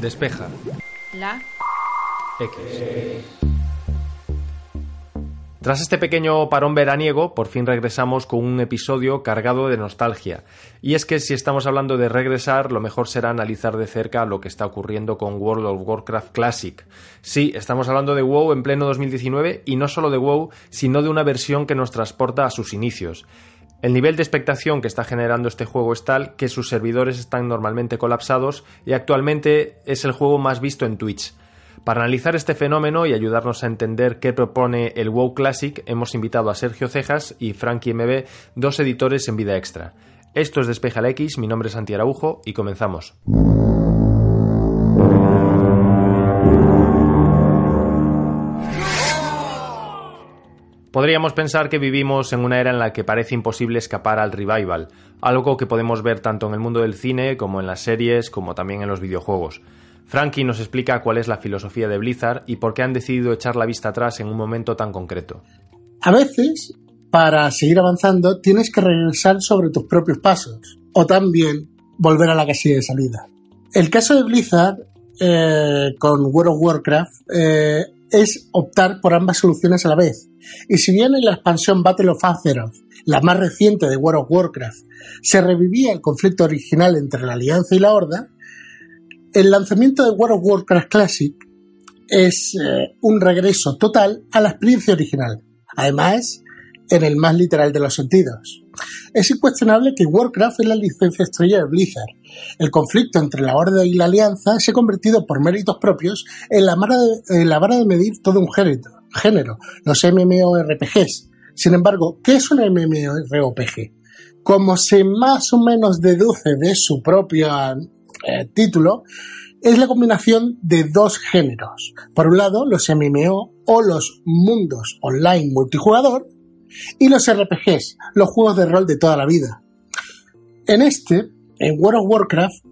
Despeja. La. X. Tras este pequeño parón veraniego, por fin regresamos con un episodio cargado de nostalgia. Y es que si estamos hablando de regresar, lo mejor será analizar de cerca lo que está ocurriendo con World of Warcraft Classic. Sí, estamos hablando de WoW en pleno 2019 y no solo de WoW, sino de una versión que nos transporta a sus inicios. El nivel de expectación que está generando este juego es tal que sus servidores están normalmente colapsados y actualmente es el juego más visto en Twitch. Para analizar este fenómeno y ayudarnos a entender qué propone el WoW Classic, hemos invitado a Sergio Cejas y Frankie MB, dos editores en vida extra. Esto es Despeja la X, mi nombre es Santi Araujo y comenzamos. Podríamos pensar que vivimos en una era en la que parece imposible escapar al revival, algo que podemos ver tanto en el mundo del cine como en las series, como también en los videojuegos. Frankie nos explica cuál es la filosofía de Blizzard y por qué han decidido echar la vista atrás en un momento tan concreto. A veces, para seguir avanzando, tienes que regresar sobre tus propios pasos o también volver a la casilla de salida. El caso de Blizzard eh, con World of Warcraft eh, es optar por ambas soluciones a la vez. Y si bien en la expansión Battle of Azeroth, la más reciente de World of Warcraft, se revivía el conflicto original entre la Alianza y la Horda, el lanzamiento de World of Warcraft Classic es eh, un regreso total a la experiencia original. Además, en el más literal de los sentidos. Es incuestionable que Warcraft es la licencia estrella de Blizzard. El conflicto entre la Horda y la Alianza se ha convertido por méritos propios en la, vara de, medir todo un género, género, los MMORPGs. Sin embargo, ¿qué es un MMORPG? Como se más o menos deduce de su propio eh, título, es la combinación de dos géneros. Por un lado, los MMO o los mundos online multijugador y los RPGs, los juegos de rol de toda la vida. En este, en World of Warcraft,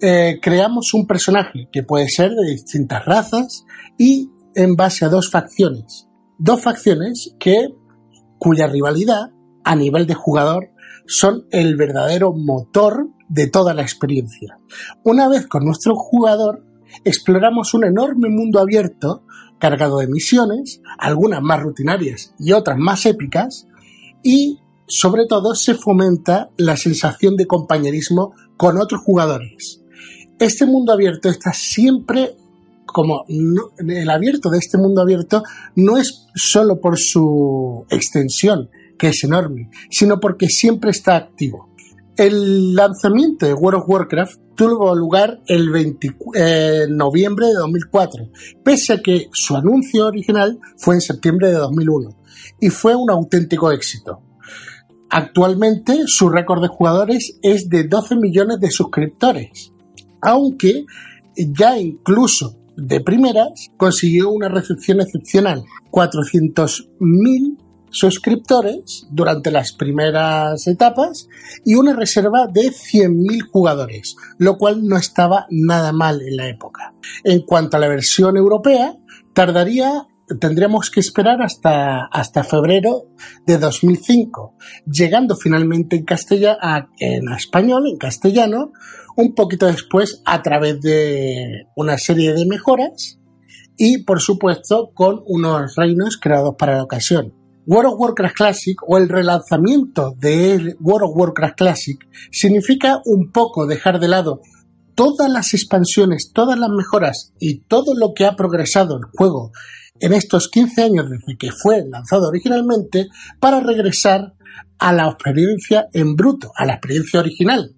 eh, creamos un personaje que puede ser de distintas razas y en base a dos facciones. Dos facciones que, cuya rivalidad a nivel de jugador son el verdadero motor de toda la experiencia. Una vez con nuestro jugador, exploramos un enorme mundo abierto cargado de misiones, algunas más rutinarias y otras más épicas, y sobre todo se fomenta la sensación de compañerismo con otros jugadores. Este mundo abierto está siempre como el abierto de este mundo abierto no es solo por su extensión, que es enorme, sino porque siempre está activo. El lanzamiento de World of Warcraft tuvo lugar el 20, eh, noviembre de 2004, pese a que su anuncio original fue en septiembre de 2001 y fue un auténtico éxito. Actualmente su récord de jugadores es de 12 millones de suscriptores, aunque ya incluso de primeras consiguió una recepción excepcional, 400.000 suscriptores durante las primeras etapas y una reserva de 100.000 jugadores, lo cual no estaba nada mal en la época. En cuanto a la versión europea, tardaría tendríamos que esperar hasta, hasta febrero de 2005, llegando finalmente en, castellano, en español, en castellano, un poquito después a través de una serie de mejoras y, por supuesto, con unos reinos creados para la ocasión. World of Warcraft Classic o el relanzamiento de World of Warcraft Classic significa un poco dejar de lado todas las expansiones, todas las mejoras y todo lo que ha progresado el juego en estos 15 años desde que fue lanzado originalmente para regresar a la experiencia en bruto, a la experiencia original.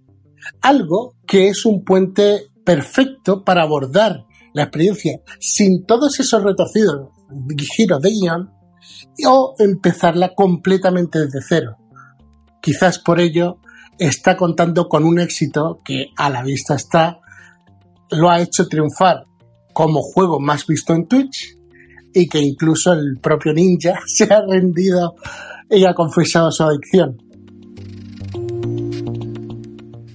Algo que es un puente perfecto para abordar la experiencia sin todos esos retorcidos giros de guion o empezarla completamente desde cero. Quizás por ello está contando con un éxito que a la vista está, lo ha hecho triunfar como juego más visto en Twitch y que incluso el propio ninja se ha rendido y ha confesado su adicción.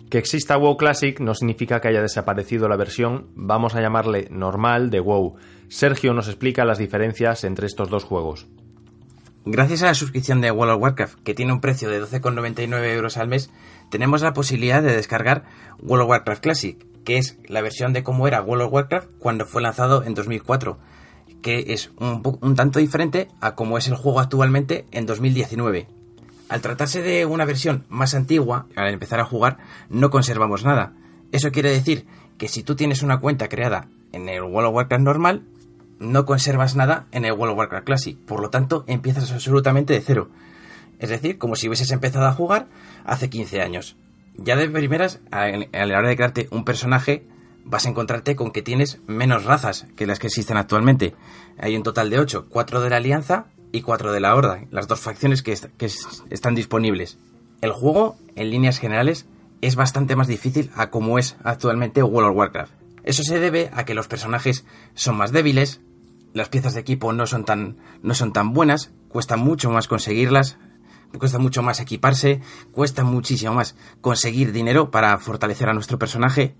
Que exista WoW Classic no significa que haya desaparecido la versión, vamos a llamarle normal de WoW. Sergio nos explica las diferencias entre estos dos juegos. Gracias a la suscripción de World of Warcraft, que tiene un precio de 12,99 euros al mes, tenemos la posibilidad de descargar World of Warcraft Classic, que es la versión de cómo era World of Warcraft cuando fue lanzado en 2004, que es un, tanto diferente a cómo es el juego actualmente en 2019. Al tratarse de una versión más antigua, al empezar a jugar, no conservamos nada. Eso quiere decir que si tú tienes una cuenta creada en el World of Warcraft normal, no conservas nada en el World of Warcraft Classic. Por lo tanto, empiezas absolutamente de cero. Es decir, como si hubieses empezado a jugar hace 15 años. Ya de primeras, a la hora de crearte un personaje, vas a encontrarte con que tienes menos razas que las que existen actualmente. Hay un total de 8, 4 de la Alianza y 4 de la Horda, las dos facciones que, están disponibles. El juego, en líneas generales, es bastante más difícil a como es actualmente World of Warcraft. Eso se debe a que los personajes son más débiles, las piezas de equipo no son tan, no son tan buenas, cuesta mucho más conseguirlas, cuesta mucho más equiparse, cuesta muchísimo más conseguir dinero para fortalecer a nuestro personaje.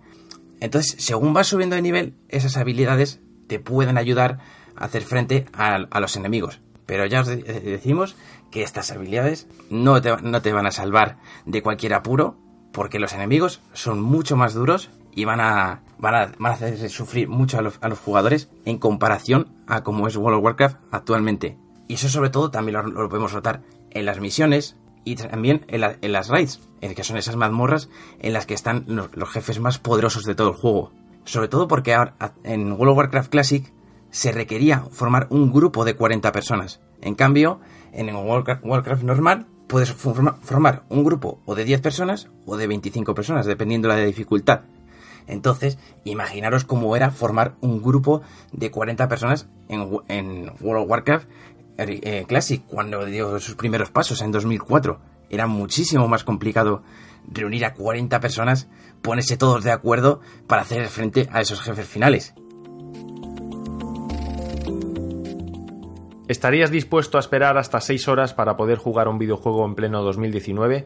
Entonces, según vas subiendo de nivel, esas habilidades te pueden ayudar a hacer frente a, los enemigos. Pero ya os decimos que estas habilidades no te, no te van a salvar de cualquier apuro, porque los enemigos son mucho más duros y van a, van a, hacer sufrir mucho a los, jugadores en comparación a como es World of Warcraft actualmente. Y eso sobre todo también lo, podemos notar en las misiones y también en, las raids, que son esas mazmorras en las que están los, jefes más poderosos de todo el juego. Sobre todo porque ahora en World of Warcraft Classic se requería formar un grupo de 40 personas. En cambio, en World Warcraft normal puedes formar un grupo o de 10 personas o de 25 personas, dependiendo de la dificultad. Entonces, imaginaros cómo era formar un grupo de 40 personas en, World of Warcraft eh, Classic cuando dio sus primeros pasos en 2004. Era muchísimo más complicado reunir a 40 personas, ponerse todos de acuerdo para hacer frente a esos jefes finales. ¿Estarías dispuesto a esperar hasta 6 horas para poder jugar un videojuego en pleno 2019?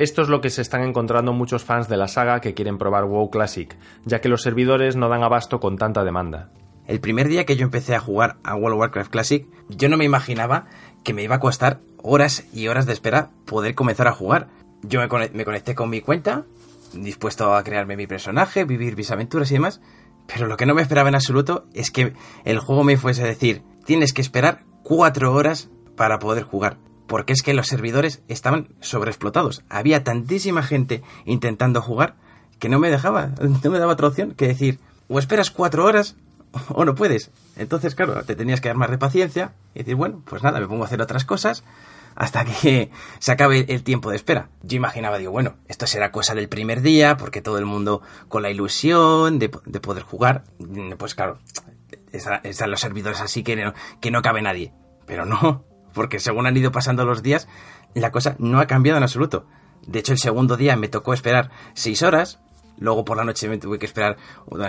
Esto es lo que se están encontrando muchos fans de la saga que quieren probar WoW Classic, ya que los servidores no dan abasto con tanta demanda. El primer día que yo empecé a jugar a World of Warcraft Classic, yo no me imaginaba que me iba a costar horas y horas de espera poder comenzar a jugar. Yo me conecté con mi cuenta, dispuesto a crearme mi personaje, vivir mis aventuras y demás, pero lo que no me esperaba en absoluto es que el juego me fuese a decir, tienes que esperar cuatro horas para poder jugar porque es que los servidores estaban sobreexplotados. Había tantísima gente intentando jugar que no me dejaba, no me daba otra opción que decir, o esperas cuatro horas o no puedes. Entonces, claro, te tenías que dar más de paciencia y decir, bueno, pues nada, me pongo a hacer otras cosas hasta que se acabe el tiempo de espera. Yo imaginaba, digo, bueno, esto será cosa del primer día, porque todo el mundo con la ilusión de, poder jugar, pues claro, están los servidores así que no, que no cabe nadie. Pero no, porque según han ido pasando los días, la cosa no ha cambiado en absoluto. De hecho, el segundo día me tocó esperar seis horas, luego por la noche me tuve que esperar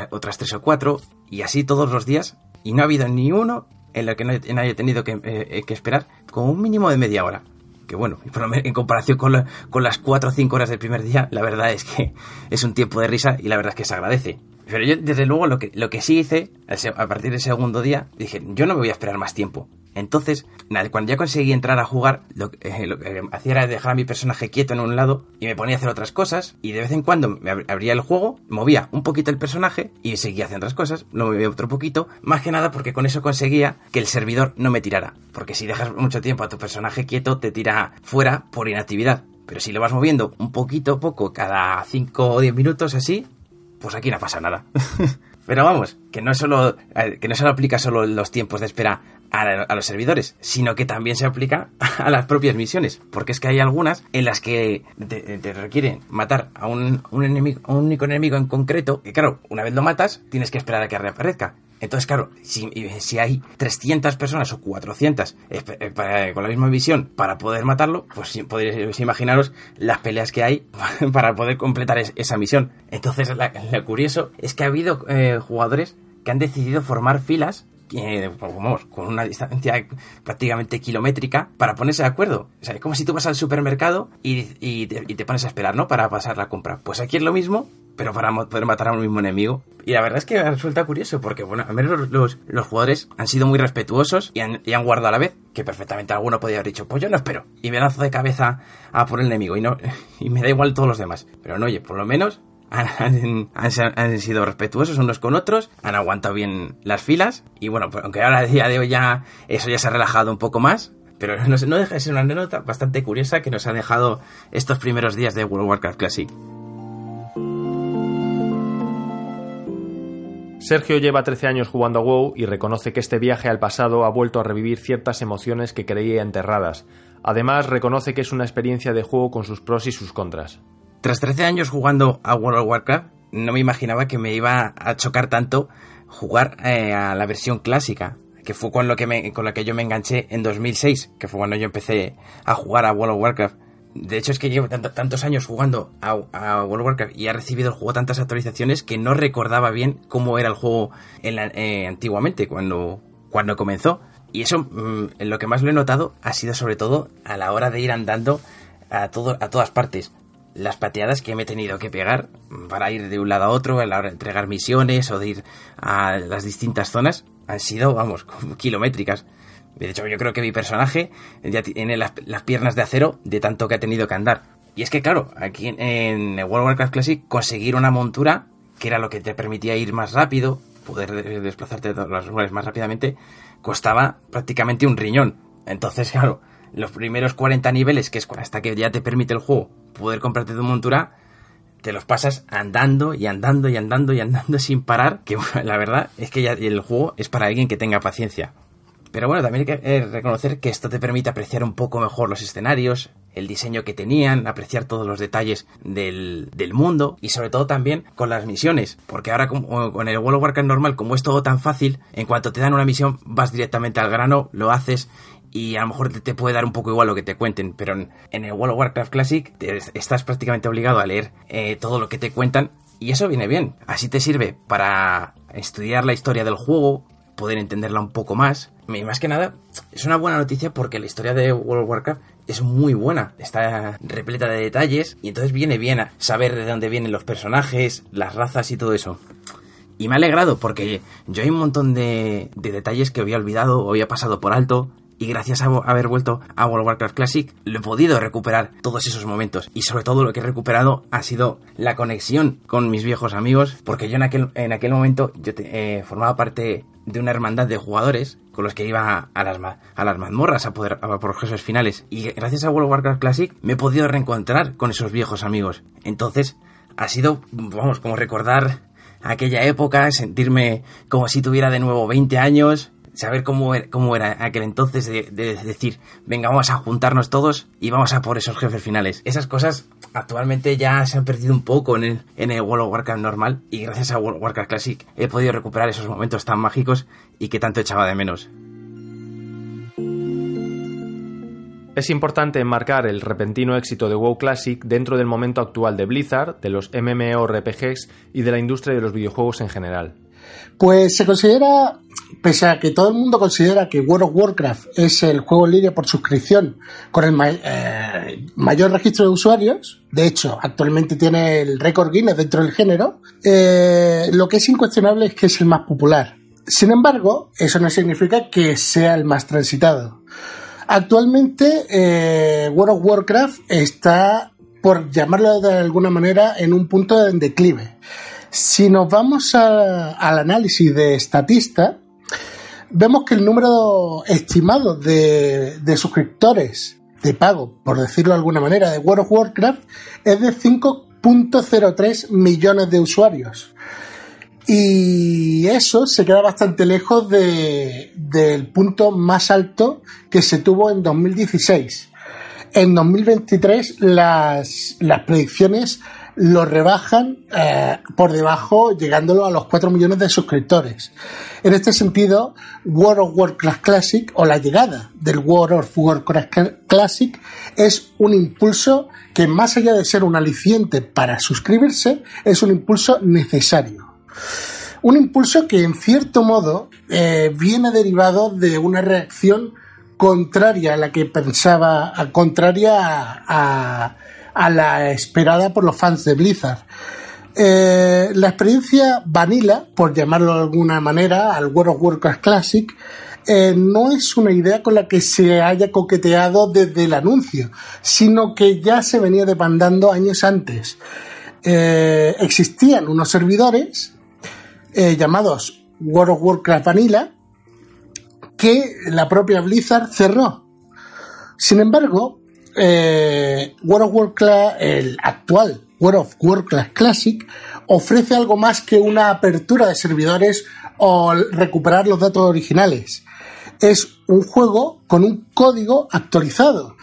otras tres o cuatro, y así todos los días, y no ha habido ni uno en el que no haya tenido que, eh, que esperar con un mínimo de media hora. Que bueno, en comparación con, con las cuatro o cinco horas del primer día, la verdad es que es un tiempo de risa y la verdad es que se agradece. Pero yo, desde luego, lo que, lo que sí hice, a partir del segundo día, dije, yo no me voy a esperar más tiempo. Entonces, cuando ya conseguí entrar a jugar, lo, eh, lo, que hacía era dejar a mi personaje quieto en un lado y me ponía a hacer otras cosas. Y de vez en cuando me abría el juego, movía un poquito el personaje y seguía haciendo otras cosas, lo movía otro poquito. Más que nada porque con eso conseguía que el servidor no me tirara. Porque si dejas mucho tiempo a tu personaje quieto, te tira fuera por inactividad. Pero si lo vas moviendo un poquito poco cada 5 o 10 minutos así, pues aquí no pasa nada. Pero vamos, que no solo eh, que no solo aplica solo los tiempos de espera a, los servidores, sino que también se aplica a las propias misiones, porque es que hay algunas en las que te, requieren matar a un, enemigo, a un único enemigo en concreto, que claro, una vez lo matas, tienes que esperar a que reaparezca. Entonces, claro, si, si, hay 300 personas o 400 eh, con la misma visión para poder matarlo, pues podéis imaginaros las peleas que hay para poder completar esa misión. Entonces, lo curioso es que ha habido eh, jugadores que han decidido formar filas con una distancia prácticamente kilométrica para ponerse de acuerdo. O sea, es como si tú vas al supermercado y, te, pones a esperar, ¿no? Para pasar la compra. Pues aquí es lo mismo, pero para poder matar a un mismo enemigo. Y la verdad es que resulta curioso, porque, bueno, al menos los, jugadores han sido muy respetuosos y han, guardado a la vez, que perfectamente alguno podría haber dicho, pues yo no espero, y me lanzo de cabeza a por el enemigo, y, no, y me da igual todos los demás. Pero no, oye, por lo menos han, sido respetuosos unos con otros, han aguantado bien las filas y bueno, pues aunque ahora a día de hoy ya eso ya se ha relajado un poco más, pero no, no deja de ser una anécdota bastante curiosa que nos ha dejado estos primeros días de World Warcraft Classic. Sergio lleva 13 años jugando a WoW y reconoce que este viaje al pasado ha vuelto a revivir ciertas emociones que creía enterradas. Además, reconoce que es una experiencia de juego con sus pros y sus contras. Tras 13 años jugando a World of Warcraft, no me imaginaba que me iba a chocar tanto jugar eh, a la versión clásica, que fue con, lo que con la que yo me enganché en 2006, que fue cuando yo empecé a jugar a World of Warcraft. De hecho, es que llevo tantos años jugando a, World of Warcraft y ha recibido el juego tantas actualizaciones que no recordaba bien cómo era el juego eh, antiguamente, cuando, cuando comenzó. Y eso, mm, lo que más lo he notado ha sido sobre todo a la hora de ir andando a, todo, a todas partes las pateadas que me he tenido que pegar para ir de un lado a otro, a la hora de entregar misiones o de ir a las distintas zonas, han sido, vamos, kilométricas. De hecho, yo creo que mi personaje ya tiene las, piernas de acero de tanto que ha tenido que andar. Y es que, claro, aquí en, World of Warcraft Classic conseguir una montura, que era lo que te permitía ir más rápido, poder desplazarte de los lugares más rápidamente, costaba prácticamente un riñón. Entonces, claro, los primeros 40 niveles, que es hasta que ya te permite el juego poder comprarte tu montura, te los pasas andando y andando y andando y andando sin parar, que la verdad es que ya el juego es para alguien que tenga paciencia. Pero bueno, también hay que eh, reconocer que esto te permite apreciar un poco mejor los escenarios, el diseño que tenían, apreciar todos los detalles del, mundo y sobre todo también con las misiones. Porque ahora con el World of Warcraft normal, como es todo tan fácil, en cuanto te dan una misión vas directamente al grano, lo haces y a lo mejor te, puede dar un poco igual lo que te cuenten, pero en, el World of Warcraft Classic estás prácticamente obligado a leer eh, todo lo que te cuentan y eso viene bien. Así te sirve para estudiar la historia del juego, poder entenderla un poco más. Y más que nada, es una buena noticia porque la historia de World of Warcraft es muy buena, está repleta de detalles y entonces viene bien a saber de dónde vienen los personajes, las razas y todo eso. Y me ha alegrado porque yo hay un montón de, de detalles que había olvidado o había pasado por alto y gracias a haber vuelto a World of Warcraft Classic lo he podido recuperar todos esos momentos. Y sobre todo lo que he recuperado ha sido la conexión con mis viejos amigos porque yo en aquel, en aquel momento yo eh, formaba parte de una hermandad de jugadores con los que iba a las, a las mazmorras a poder a por jefes finales. Y gracias a World of Warcraft Classic me he podido reencontrar con esos viejos amigos. Entonces ha sido vamos como recordar aquella época sentirme como si tuviera de nuevo 20 años saber cómo era, cómo era aquel entonces de, decir, venga, vamos a juntarnos todos y vamos a por esos jefes finales. Esas cosas actualmente ya se han perdido un poco en el, en el World of Warcraft normal y gracias a World of Warcraft Classic he podido recuperar esos momentos tan mágicos y que tanto echaba de menos. Es importante enmarcar el repentino éxito de WoW Classic dentro del momento actual de Blizzard, de los MMORPGs y de la industria de los videojuegos en general. Pues se considera, pese a que todo el mundo considera que World of Warcraft es el juego en línea por suscripción con el eh, mayor registro de usuarios, de hecho, actualmente tiene el récord Guinness dentro del género, eh, lo que es incuestionable es que es el más popular. Sin embargo, eso no significa que sea el más transitado. Actualmente, eh, World of Warcraft está, por llamarlo de alguna manera, en un punto de declive. Si nos vamos al análisis de Statista, vemos que el número estimado de, suscriptores de pago, por decirlo de alguna manera, de World of Warcraft es de 5.03 millones de usuarios. Y eso se queda bastante lejos del punto más alto que se tuvo en 2016. En 2023 las, las predicciones lo rebajan eh, por debajo, llegándolo a los 4 millones de suscriptores. En este sentido, World of Warcraft Classic o la llegada del World of Warcraft Classic es un impulso que más allá de ser un aliciente para suscribirse, es un impulso necesario. Un impulso que en cierto modo eh, viene derivado de una reacción contraria a la que pensaba, contraria a a la esperada por los fans de Blizzard. Eh, la experiencia vanilla, por llamarlo de alguna manera, al World of Warcraft Classic, eh, no es una idea con la que se haya coqueteado desde el anuncio, sino que ya se venía demandando años antes. eh, existían unos servidores llamados World of Warcraft Vanilla que la propia Blizzard cerró. Sin embargo, eh, World of Warcraft, el actual World of Warcraft Classic, ofrece algo más que una apertura de servidores o recuperar los datos originales. Es un juego con un código actualizado,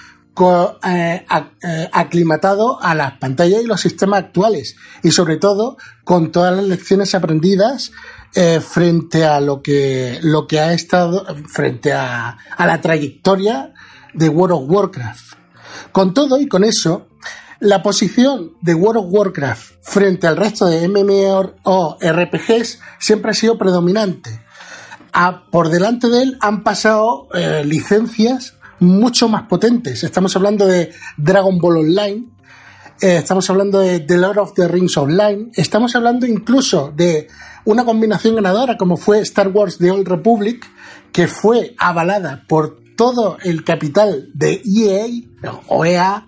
eh, eh, aclimatado a las pantallas y los sistemas actuales y sobre todo con todas las lecciones aprendidas eh, frente a lo que, lo que ha estado, frente a, a la trayectoria de World of Warcraft. Con todo y con eso, la posición de World of Warcraft frente al resto de MMORPGs siempre ha sido predominante. por delante de él han pasado eh, licencias mucho más potentes. Estamos hablando de Dragon Ball Online, eh, estamos hablando de The Lord of the Rings Online, estamos hablando incluso de una combinación ganadora como fue Star Wars The Old Republic, que fue avalada por todo el capital de EA o EA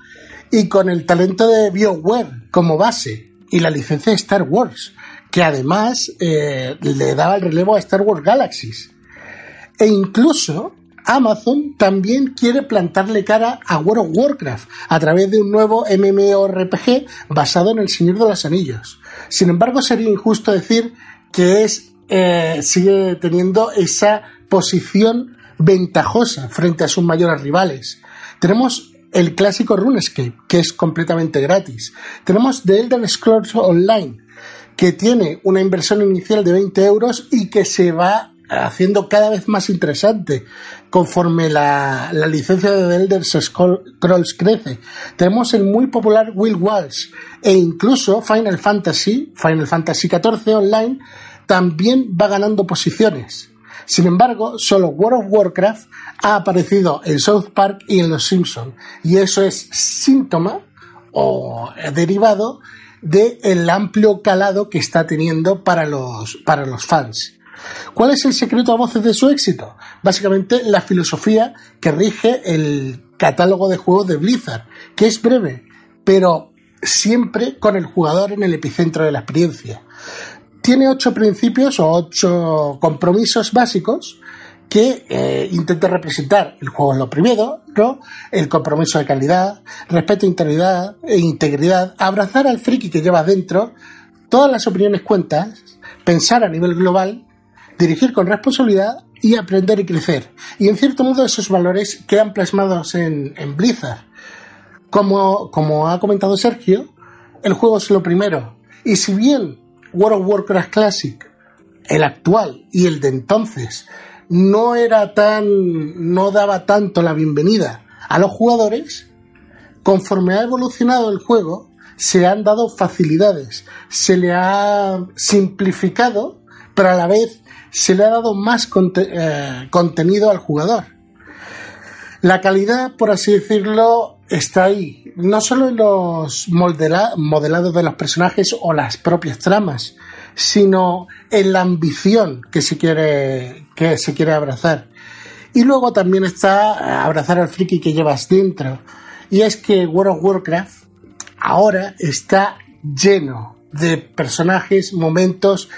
y con el talento de BioWare como base y la licencia de Star Wars, que además eh, le daba el relevo a Star Wars Galaxies. E incluso Amazon también quiere plantarle cara a World of Warcraft a través de un nuevo MMORPG basado en el Señor de los Anillos. Sin embargo, sería injusto decir que es eh, sigue teniendo esa posición ventajosa frente a sus mayores rivales. Tenemos el clásico RuneScape, que es completamente gratis. Tenemos The Elder Scrolls Online, que tiene una inversión inicial de 20 euros y que se va haciendo cada vez más interesante conforme la, licencia de The Elder Scrolls crece. Tenemos el muy popular Will Walls e incluso Final Fantasy, Final Fantasy XIV Online, también va ganando posiciones. Sin embargo, solo World of Warcraft ha aparecido en South Park y en Los Simpsons, y eso es síntoma o derivado del amplio calado que está teniendo para los, para los fans. ¿Cuál es el secreto a voces de su éxito? Básicamente la filosofía que rige el catálogo de juegos de Blizzard, que es breve, pero siempre con el jugador en el epicentro de la experiencia tiene ocho principios o ocho compromisos básicos que eh, intenta representar el juego en lo primero, ¿no? el compromiso de calidad, respeto integridad, e integridad, abrazar al friki que llevas dentro, todas las opiniones cuentas, pensar a nivel global, dirigir con responsabilidad y aprender y crecer. Y en cierto modo esos valores quedan plasmados en, en Blizzard. Como, como ha comentado Sergio, el juego es lo primero. Y si bien World of Warcraft Classic, el actual y el de entonces, no era tan, no daba tanto la bienvenida a los jugadores, conforme ha evolucionado el juego, se han dado facilidades, se le ha simplificado, pero a la vez se le ha dado más eh, contenido al jugador. La calidad, por así decirlo, está ahí, no solo en los modelados de los personajes o las propias tramas, sino en la ambición que se quiere, que se quiere abrazar. Y luego también está abrazar al friki que llevas dentro. Y es que World of Warcraft ahora está lleno de personajes, momentos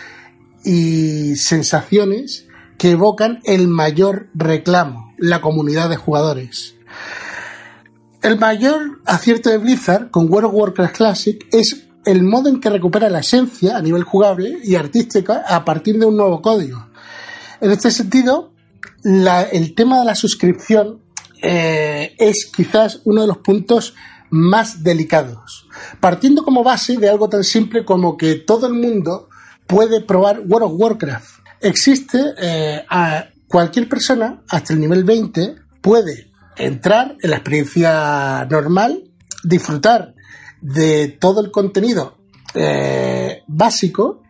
y sensaciones que evocan el mayor reclamo, la comunidad de jugadores. El mayor acierto de Blizzard con World of Warcraft Classic es el modo en que recupera la esencia a nivel jugable y artística a partir de un nuevo código. En este sentido, el tema de la suscripción eh, es quizás uno de los puntos más delicados, partiendo como base de algo tan simple como que todo el mundo puede probar World of Warcraft. Existe eh, a cualquier persona hasta el nivel 20 puede entrar en la experiencia normal, disfrutar de todo el contenido eh, básico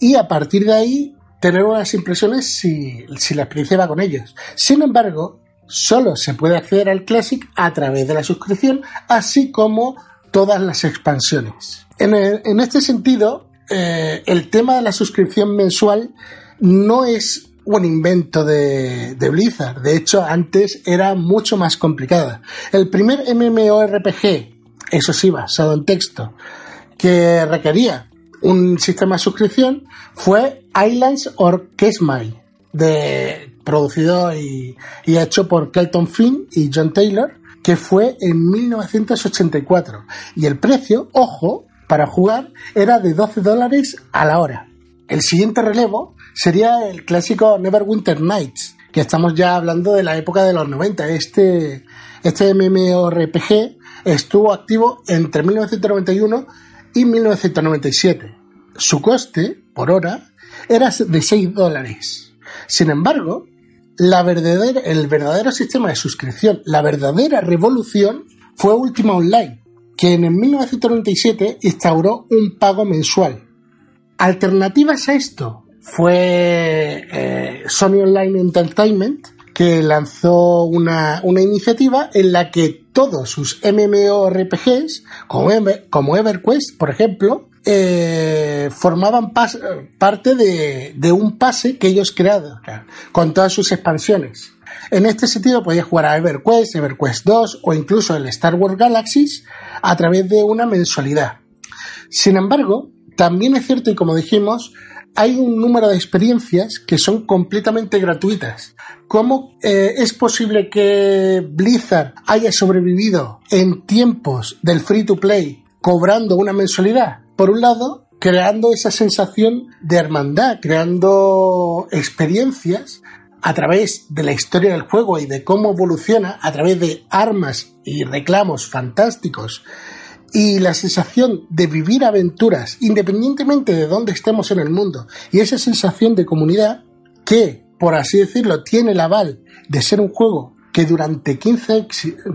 y a partir de ahí tener unas impresiones si, la experiencia va con ellos. Sin embargo, solo se puede acceder al Classic a través de la suscripción, así como todas las expansiones. En, este sentido, eh, el tema de la suscripción mensual no es un invento de, Blizzard. De hecho, antes era mucho más complicada. El primer MMORPG, eso sí, basado en texto, que requería un sistema de suscripción fue Islands or Kesmile, de, producido y, y hecho por Kelton Flynn y John Taylor, que fue en 1984. Y el precio, ojo, para jugar era de 12 dólares a la hora. El siguiente relevo sería el clásico Neverwinter Nights, que estamos ya hablando de la época de los 90. Este, este MMORPG estuvo activo entre 1991 y 1997. Su coste por hora era de 6 dólares. Sin embargo, la verdadera, el verdadero sistema de suscripción, la verdadera revolución fue Ultima Online, que en 1997 instauró un pago mensual. Alternativas a esto fue eh, Sony Online Entertainment, que lanzó una, iniciativa en la que todos sus MMORPGs, como, como EverQuest, por ejemplo, eh, formaban parte de, un pase que ellos crearon con todas sus expansiones. En este sentido podías jugar a EverQuest, EverQuest 2 o incluso el Star Wars Galaxies a través de una mensualidad. Sin embargo, también es cierto y como dijimos, hay un número de experiencias que son completamente gratuitas. ¿Cómo eh, es posible que Blizzard haya sobrevivido en tiempos del free to play cobrando una mensualidad? Por un lado, creando esa sensación de hermandad, creando experiencias a través de la historia del juego y de cómo evoluciona, a través de armas y reclamos fantásticos y la sensación de vivir aventuras independientemente de dónde estemos en el mundo y esa sensación de comunidad que, por así decirlo, tiene el aval de ser un juego que durante 15,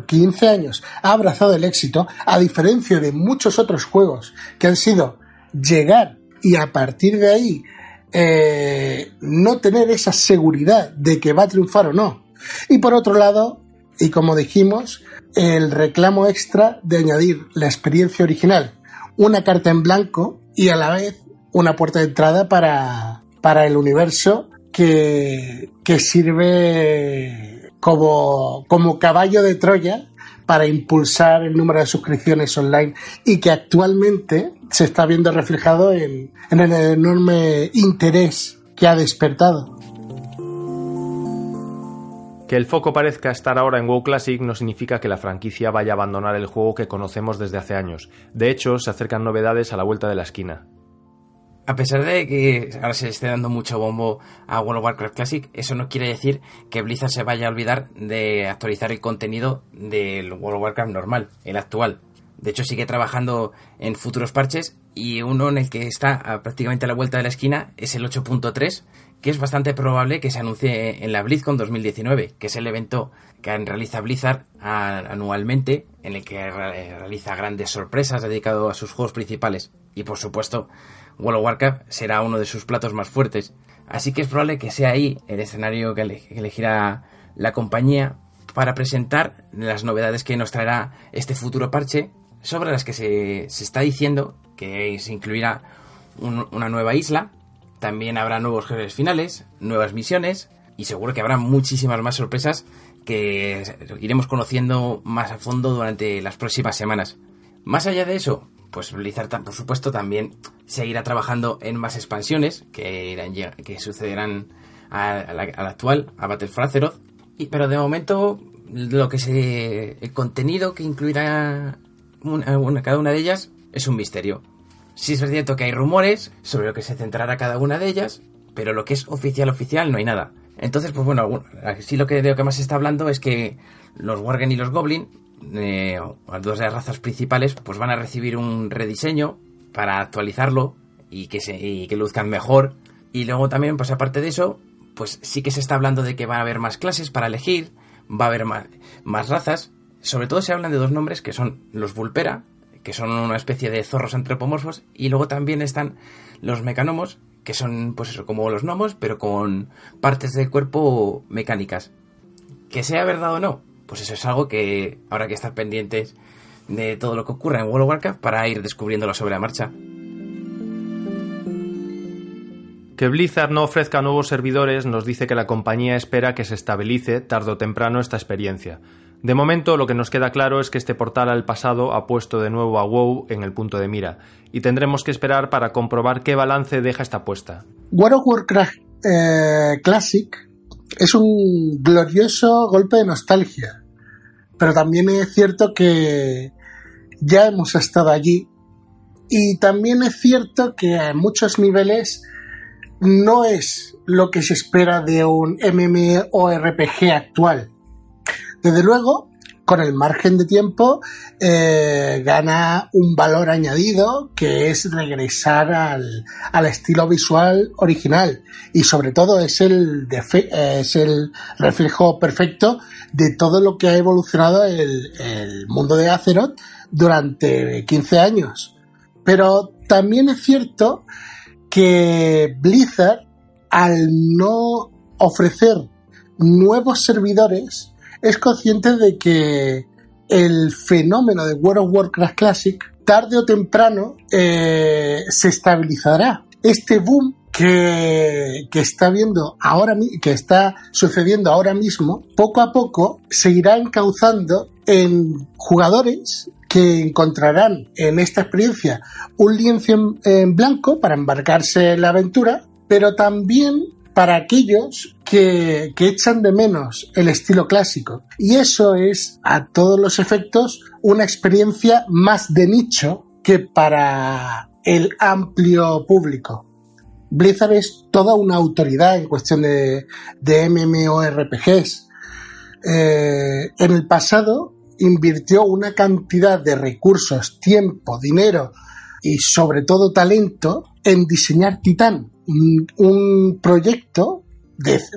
15 años ha abrazado el éxito, a diferencia de muchos otros juegos que han sido llegar y a partir de ahí eh, no tener esa seguridad de que va a triunfar o no. Y por otro lado, y como dijimos, el reclamo extra de añadir la experiencia original, una carta en blanco y a la vez una puerta de entrada para, para el universo que, que sirve como, como caballo de Troya para impulsar el número de suscripciones online y que actualmente se está viendo reflejado en, en el enorme interés que ha despertado. Que el foco parezca estar ahora en WoW Classic no significa que la franquicia vaya a abandonar el juego que conocemos desde hace años. De hecho, se acercan novedades a la vuelta de la esquina. A pesar de que ahora se esté dando mucho bombo a World of Warcraft Classic, eso no quiere decir que Blizzard se vaya a olvidar de actualizar el contenido del World of Warcraft normal, el actual. De hecho, sigue trabajando en futuros parches y uno en el que está prácticamente a la vuelta de la esquina es el 8.3, que es bastante probable que se anuncie en la BlizzCon 2019, que es el evento que realiza Blizzard anualmente, en el que realiza grandes sorpresas dedicado a sus juegos principales. Y por supuesto, World of Warcraft será uno de sus platos más fuertes. Así que es probable que sea ahí el escenario que elegirá la compañía para presentar las novedades que nos traerá este futuro parche, sobre las que se, está diciendo que se incluirá una nueva isla también habrá nuevos jefes finales, nuevas misiones y seguro que habrá muchísimas más sorpresas que iremos conociendo más a fondo durante las próximas semanas. Más allá de eso, pues Blizzard por supuesto también seguirá trabajando en más expansiones que, irán, sucederán al actual, a Battle for Azeroth. Y, pero de momento lo que se, el contenido que incluirá cada una de ellas es un misterio. Sí es cierto que hay rumores sobre lo que se centrará cada una de ellas, pero lo que es oficial oficial no hay nada. Entonces, pues bueno, sí lo que lo que más se está hablando es que los Worgen y los Goblin, eh, las dos de las razas principales, pues van a recibir un rediseño para actualizarlo y que, se, y que luzcan mejor. Y luego también, pues aparte de eso, pues sí que se está hablando de que va a haber más clases para elegir, va a haber más, más razas. Sobre todo se hablan de dos nombres que son los Vulpera, que son una especie de zorros antropomorfos, y luego también están los mecanomos, que son, pues eso, como los gnomos, pero con partes del cuerpo mecánicas. Que sea verdad o no, pues eso es algo que habrá que estar pendientes de todo lo que ocurra en World of Warcraft para ir descubriéndolo sobre la marcha. Que Blizzard no ofrezca nuevos servidores nos dice que la compañía espera que se estabilice tarde o temprano esta experiencia. De momento, lo que nos queda claro es que este portal al pasado ha puesto de nuevo a WoW en el punto de mira, y tendremos que esperar para comprobar qué balance deja esta apuesta. World of Warcraft eh, Classic es un glorioso golpe de nostalgia, pero también es cierto que ya hemos estado allí y también es cierto que a muchos niveles no es lo que se espera de un MMORPG actual. Desde luego, con el margen de tiempo, eh, gana un valor añadido que es regresar al, estilo visual original y sobre todo es el, es el reflejo perfecto de todo lo que ha evolucionado el, el mundo de Azeroth durante 15 años. Pero también es cierto que Blizzard, al no ofrecer nuevos servidores, es consciente de que el fenómeno de World of Warcraft Classic tarde o temprano eh, se estabilizará. Este boom que, está viendo ahora que está sucediendo ahora mismo, poco a poco se irá encauzando en jugadores que encontrarán en esta experiencia un lienzo en blanco para embarcarse en la aventura, pero también para aquellos que, echan de menos el estilo clásico. Y eso es, a todos los efectos, una experiencia más de nicho que para el amplio público. Blizzard es toda una autoridad en cuestión de, de MMORPGs. Eh, en el pasado invirtió una cantidad de recursos, tiempo, dinero y sobre todo talento en diseñar Titán, un, proyecto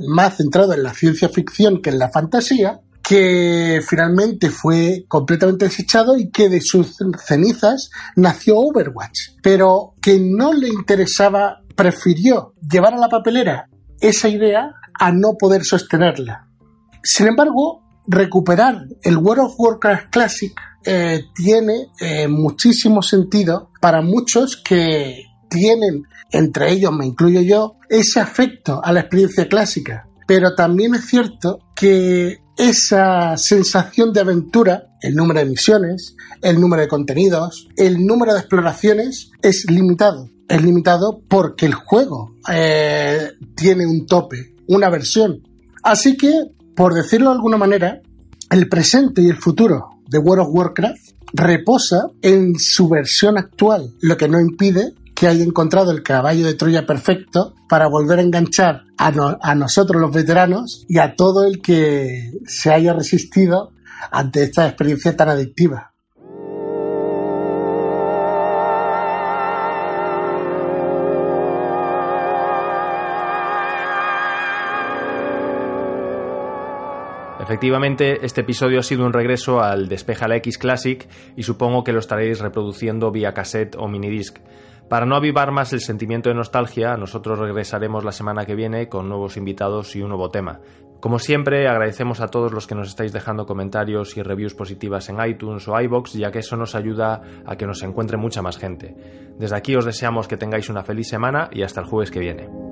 más centrado en la ciencia ficción que en la fantasía, que finalmente fue completamente desechado y que de sus cenizas nació Overwatch, pero que no le interesaba, prefirió llevar a la papelera esa idea a no poder sostenerla. Sin embargo, recuperar el World of Warcraft Classic eh, tiene eh, muchísimo sentido para muchos que tienen entre ellos me incluyo yo, ese afecto a la experiencia clásica. Pero también es cierto que esa sensación de aventura, el número de misiones, el número de contenidos, el número de exploraciones es limitado. Es limitado porque el juego eh, tiene un tope, una versión. Así que, por decirlo de alguna manera, el presente y el futuro de World of Warcraft reposa en su versión actual, lo que no impide que haya encontrado el caballo de Troya perfecto para volver a enganchar a, nosotros los veteranos y a todo el que se haya resistido ante esta experiencia tan adictiva. Efectivamente, este episodio ha sido un regreso al Despeja la X Classic y supongo que lo estaréis reproduciendo vía cassette o minidisc. Para no avivar más el sentimiento de nostalgia, nosotros regresaremos la semana que viene con nuevos invitados y un nuevo tema. Como siempre, agradecemos a todos los que nos estáis dejando comentarios y reviews positivas en iTunes o iBox, ya que eso nos ayuda a que nos encuentre mucha más gente. Desde aquí os deseamos que tengáis una feliz semana y hasta el jueves que viene.